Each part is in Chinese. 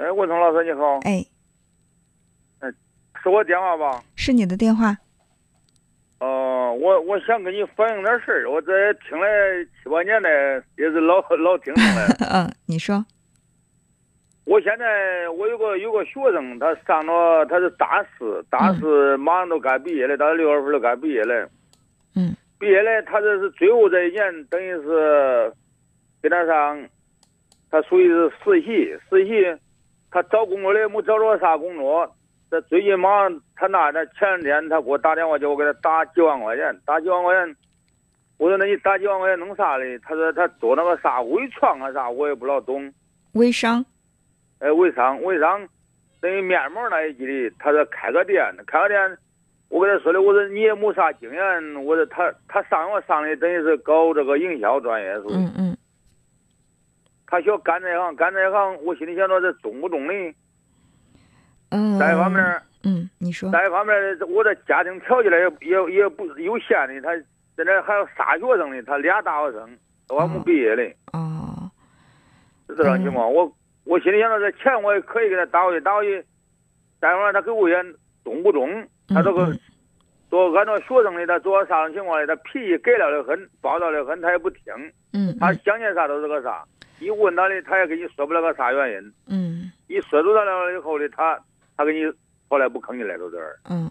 哎，文聪老师你好，哎，是我电话吧？是你的电话。哦、我我想跟你反映点事儿，我这听了七八年了，也是老老听众了。嗯，你说。我现在我有个有个学生，他上了他是大四，大四马上都该毕业了，到六月份都该毕业了。嗯。毕业了，他这是最后这一年，等于是跟他上，他属于是实习，实习，他找工作的没找着啥工作。这最近忙他那那前两天他给我打电话，叫我给他打几万块钱，打几万块钱。我说那你打几万块钱弄啥嘞？他说他做那个啥微创啊啥，我也不老懂。微商。哎，微商，微商，等于面膜那一级的，他说开个店，开个店，我跟他说的，我说你也没啥经验，我说他他上我上的等于是搞这个营销专业，是不是？嗯嗯他想干这行，干这行，我心里想着这中不中呢？嗯。再一方面，嗯，你说。再一方面，我这家庭条件也也也不有限的，他在这还有仨学生呢，他俩大学生都还没毕业嘞，哦。是这种情况。我我心里想着这钱我也可以给他打过去，打过去，再一方面他给我也中不中？他这个嗯做按照学生的，他做啥种情况的，他脾气改了的很，暴躁的很，他也不听，嗯他想见啥都是个啥。一问他的，他也给你说不了个啥原因。嗯一说出来了以后呢，他他给你后来不吭你来到这儿。嗯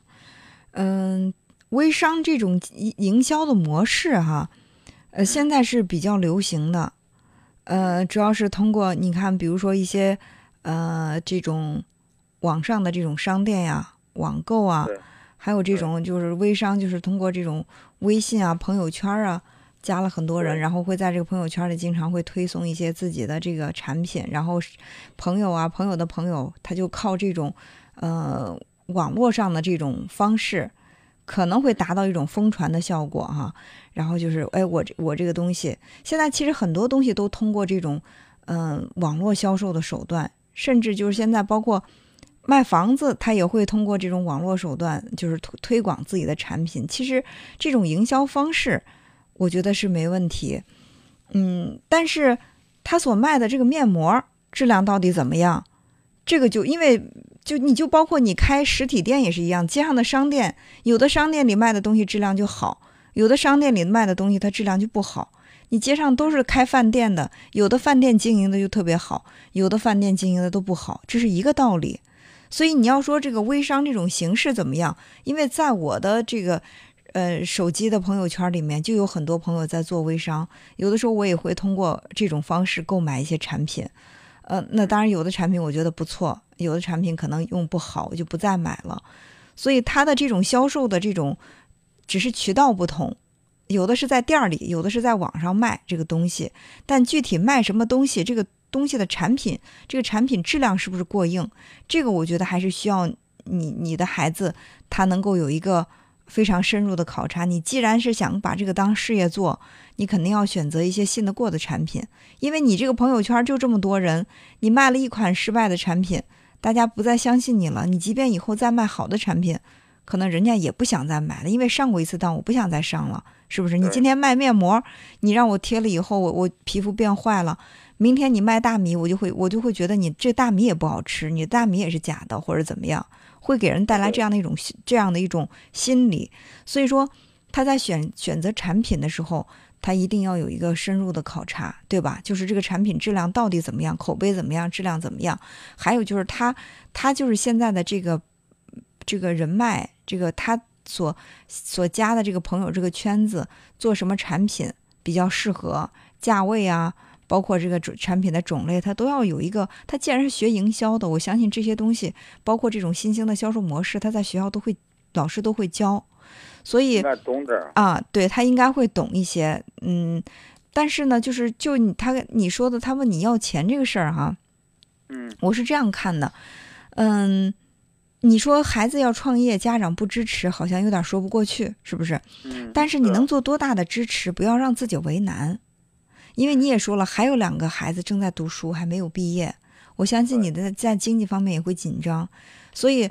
嗯，微商这种营营销的模式哈，呃，现在是比较流行的。呃，主要是通过你看，比如说一些呃这种网上的这种商店呀、网购啊，还有这种就是微商，就是通过这种微信啊、朋友圈啊。加了很多人，然后会在这个朋友圈里经常会推送一些自己的这个产品，然后朋友啊、朋友的朋友，他就靠这种呃网络上的这种方式，可能会达到一种疯传的效果哈。然后就是，哎，我这我这个东西，现在其实很多东西都通过这种嗯、网络销售的手段，甚至就是现在包括卖房子，他也会通过这种网络手段，就是推推广自己的产品。其实这种营销方式，我觉得是没问题。嗯，但是他所卖的这个面膜质量到底怎么样？这个就因为就你就包括你开实体店也是一样，街上的商店有的商店里卖的东西质量就好，有的商店里卖的东西它质量就不好。你街上都是开饭店的，有的饭店经营的就特别好，有的饭店经营的都不好，这是一个道理。所以你要说这个微商这种形式怎么样？因为在我的这个呃手机的朋友圈里面，就有很多朋友在做微商，有的时候我也会通过这种方式购买一些产品。呃，那当然有的产品我觉得不错，有的产品可能用不好，我就不再买了。所以它的这种销售的这种只是渠道不同，有的是在店里，有的是在网上卖这个东西，但具体卖什么东西，这个东西的产品，这个产品质量是不是过硬，这个我觉得还是需要你你的孩子他能够有一个非常深入的考察。你既然是想把这个当事业做，你肯定要选择一些信得过的产品，因为你这个朋友圈就这么多人，你卖了一款失败的产品，大家不再相信你了，你即便以后再卖好的产品，可能人家也不想再买了，因为上过一次当，我不想再上了，是不是？你今天卖面膜，你让我贴了以后，我我皮肤变坏了。明天你卖大米，我就会我就会觉得你这大米也不好吃，你的大米也是假的，或者怎么样，会给人带来这样的一种这样的一种心理。所以说，他在选选择产品的时候，他一定要有一个深入的考察，对吧？就是这个产品质量到底怎么样，口碑怎么样，质量怎么样？还有就是他他就是现在的这个这个人脉，这个他所所加的这个朋友这个圈子，做什么产品比较适合，价位啊。包括这个种产品的种类，它都要有一个。他既然是学营销的，我相信这些东西，包括这种新兴的销售模式，他在学校都会，老师都会教。所以懂点儿。啊，对他应该会懂一些，嗯。但是呢，就是就你他你说的，他问你要钱这个事儿哈，嗯我是这样看的，嗯，你说孩子要创业，家长不支持，好像有点说不过去，是不是？嗯。但是你能做多大的支持？不要让自己为难，因为你也说了，还有两个孩子正在读书，还没有毕业。我相信你的在经济方面也会紧张，所以，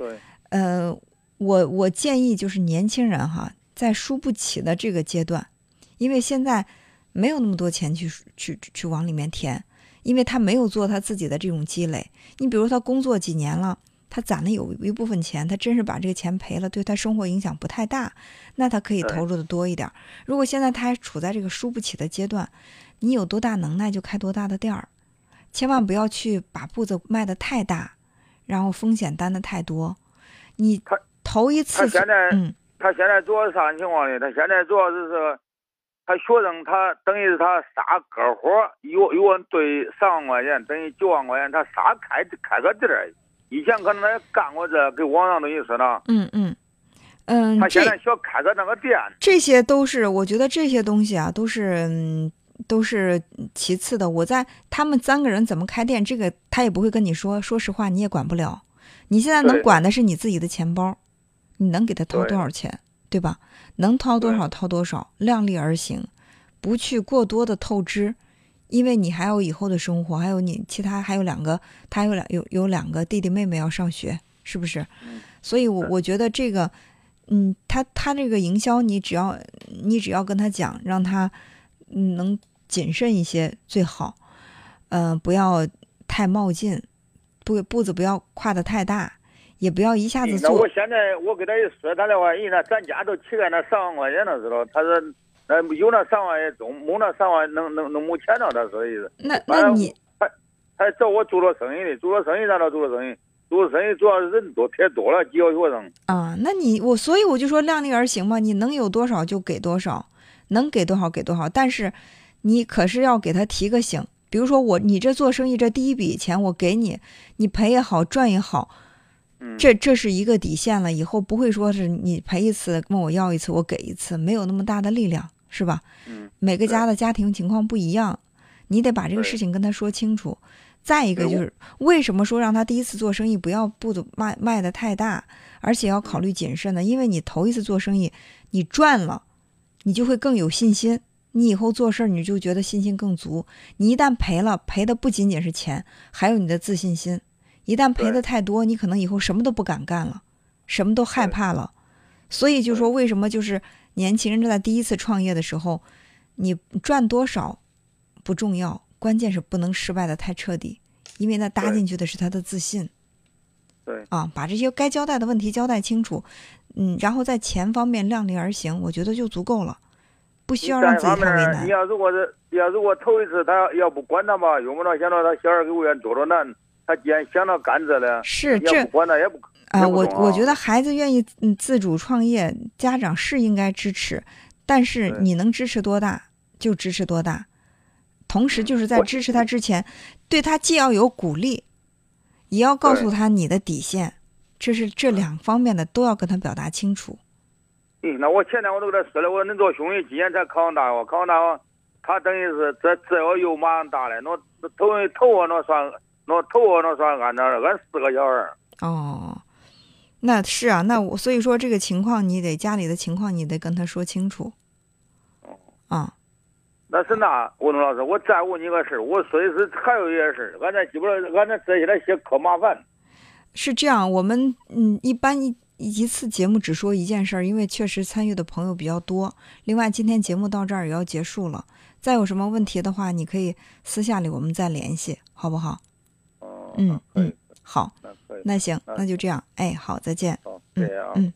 呃，我我建议就是年轻人哈，在输不起的这个阶段，因为现在没有那么多钱去去去往里面填，因为他没有做他自己的这种积累。你比如他工作几年了，他攒了有一部分钱，他真是把这个钱赔了，对他生活影响不太大，那他可以投入的多一点。如果现在他还处在这个输不起的阶段，你有多大能耐就开多大的店儿，千万不要去把步子迈得太大，然后风险担的太多。你他头一次他现在嗯他现在主要是啥情况呢？他现在主要是他学生，他等于是他啥个活儿，一个一个人兑三万块钱，等于九万块钱，他啥开开个店儿。以前可能他也干过这，给网上等于说呢，嗯嗯嗯，他这现在想开个那个店。这些都是我觉得这些东西啊，都是嗯都是其次的。我在他们三个人怎么开店，这个他也不会跟你说。说实话，你也管不了。你现在能管的是你自己的钱包，你能给他掏多少钱，对吧？能掏多少掏多少，量力而行，不去过多的透支，因为你还有以后的生活，还有你其他还有两个，他有两有有两个弟弟妹妹要上学，是不是？嗯所以我，对我觉得这个，嗯，他他这个营销，你只要你只要跟他讲，让他嗯能谨慎一些最好，呃，不要太冒进，步步子不要跨的太大，也不要一下子做那我。现在我给他一说，他的话，人家咱家都乞丐那上万块钱了，知道？他说那有那三万也中，没那三万能能能没钱了，他说的意思。那那你还还找我做了生意的，做了生意咱倒做了生意，做了生意主要是人多，撇多了，几个学生。啊，那你我所以我就说量力而行嘛，你能有多少就给多少，能给多少给多少，但是你可是要给他提个醒，比如说我你这做生意这第一笔钱我给你，你赔也好赚也好，嗯，这这是一个底线了，以后不会说是你赔一次问我要一次我给一次，没有那么大的力量，是吧？嗯每个家的家庭情况不一样，你得把这个事情跟他说清楚。再一个就是为什么说让他第一次做生意不要步子迈迈的太大，而且要考虑谨慎呢？因为你头一次做生意，你赚了，你就会更有信心，你以后做事儿你就觉得信心更足。你一旦赔了，赔的不仅仅是钱，还有你的自信心。一旦赔的太多，你可能以后什么都不敢干了，什么都害怕了。所以就说为什么就是年轻人在第一次创业的时候，你赚多少不重要，关键是不能失败的太彻底，因为那搭进去的是他的自信。对啊，把这些该交代的问题交代清楚，嗯，然后在钱方面量力而行，我觉得就足够了，不需要让自己太为难你。要如果是要如果头一次他要要不管他吧，用不着想到他小孩给我愿多着难，他既然想到干这了，是这管他也不啊，我我觉得孩子愿意嗯自主创业，家长是应该支持，但是你能支持多大就支持多大，同时就是在支持他之前，对他既要有鼓励，也要告诉他你的底线，这是这两方面的都要跟他表达清楚。嗯，那我前天我都跟他说了，我说恁做兄弟今年才考上大学，考上大学，他等于是这这要又马上大了，那那头头我那算那头我那算俺那俺四个小孩儿，哦，那是啊，那我所以说这个情况你得家里的情况你得跟他说清楚。哦啊，那是那吴东老师，我再问你个事儿，我说的是还有一件事儿，俺这基本上俺这这些来些可麻烦。是这样，我们嗯一般一一次节目只说一件事儿，因为确实参与的朋友比较多。另外，今天节目到这儿也要结束了，再有什么问题的话，你可以私下里我们再联系，好不好？哦，嗯嗯，好，那行，嗯那就这样，哎，好，再见，好，嗯这样啊。嗯。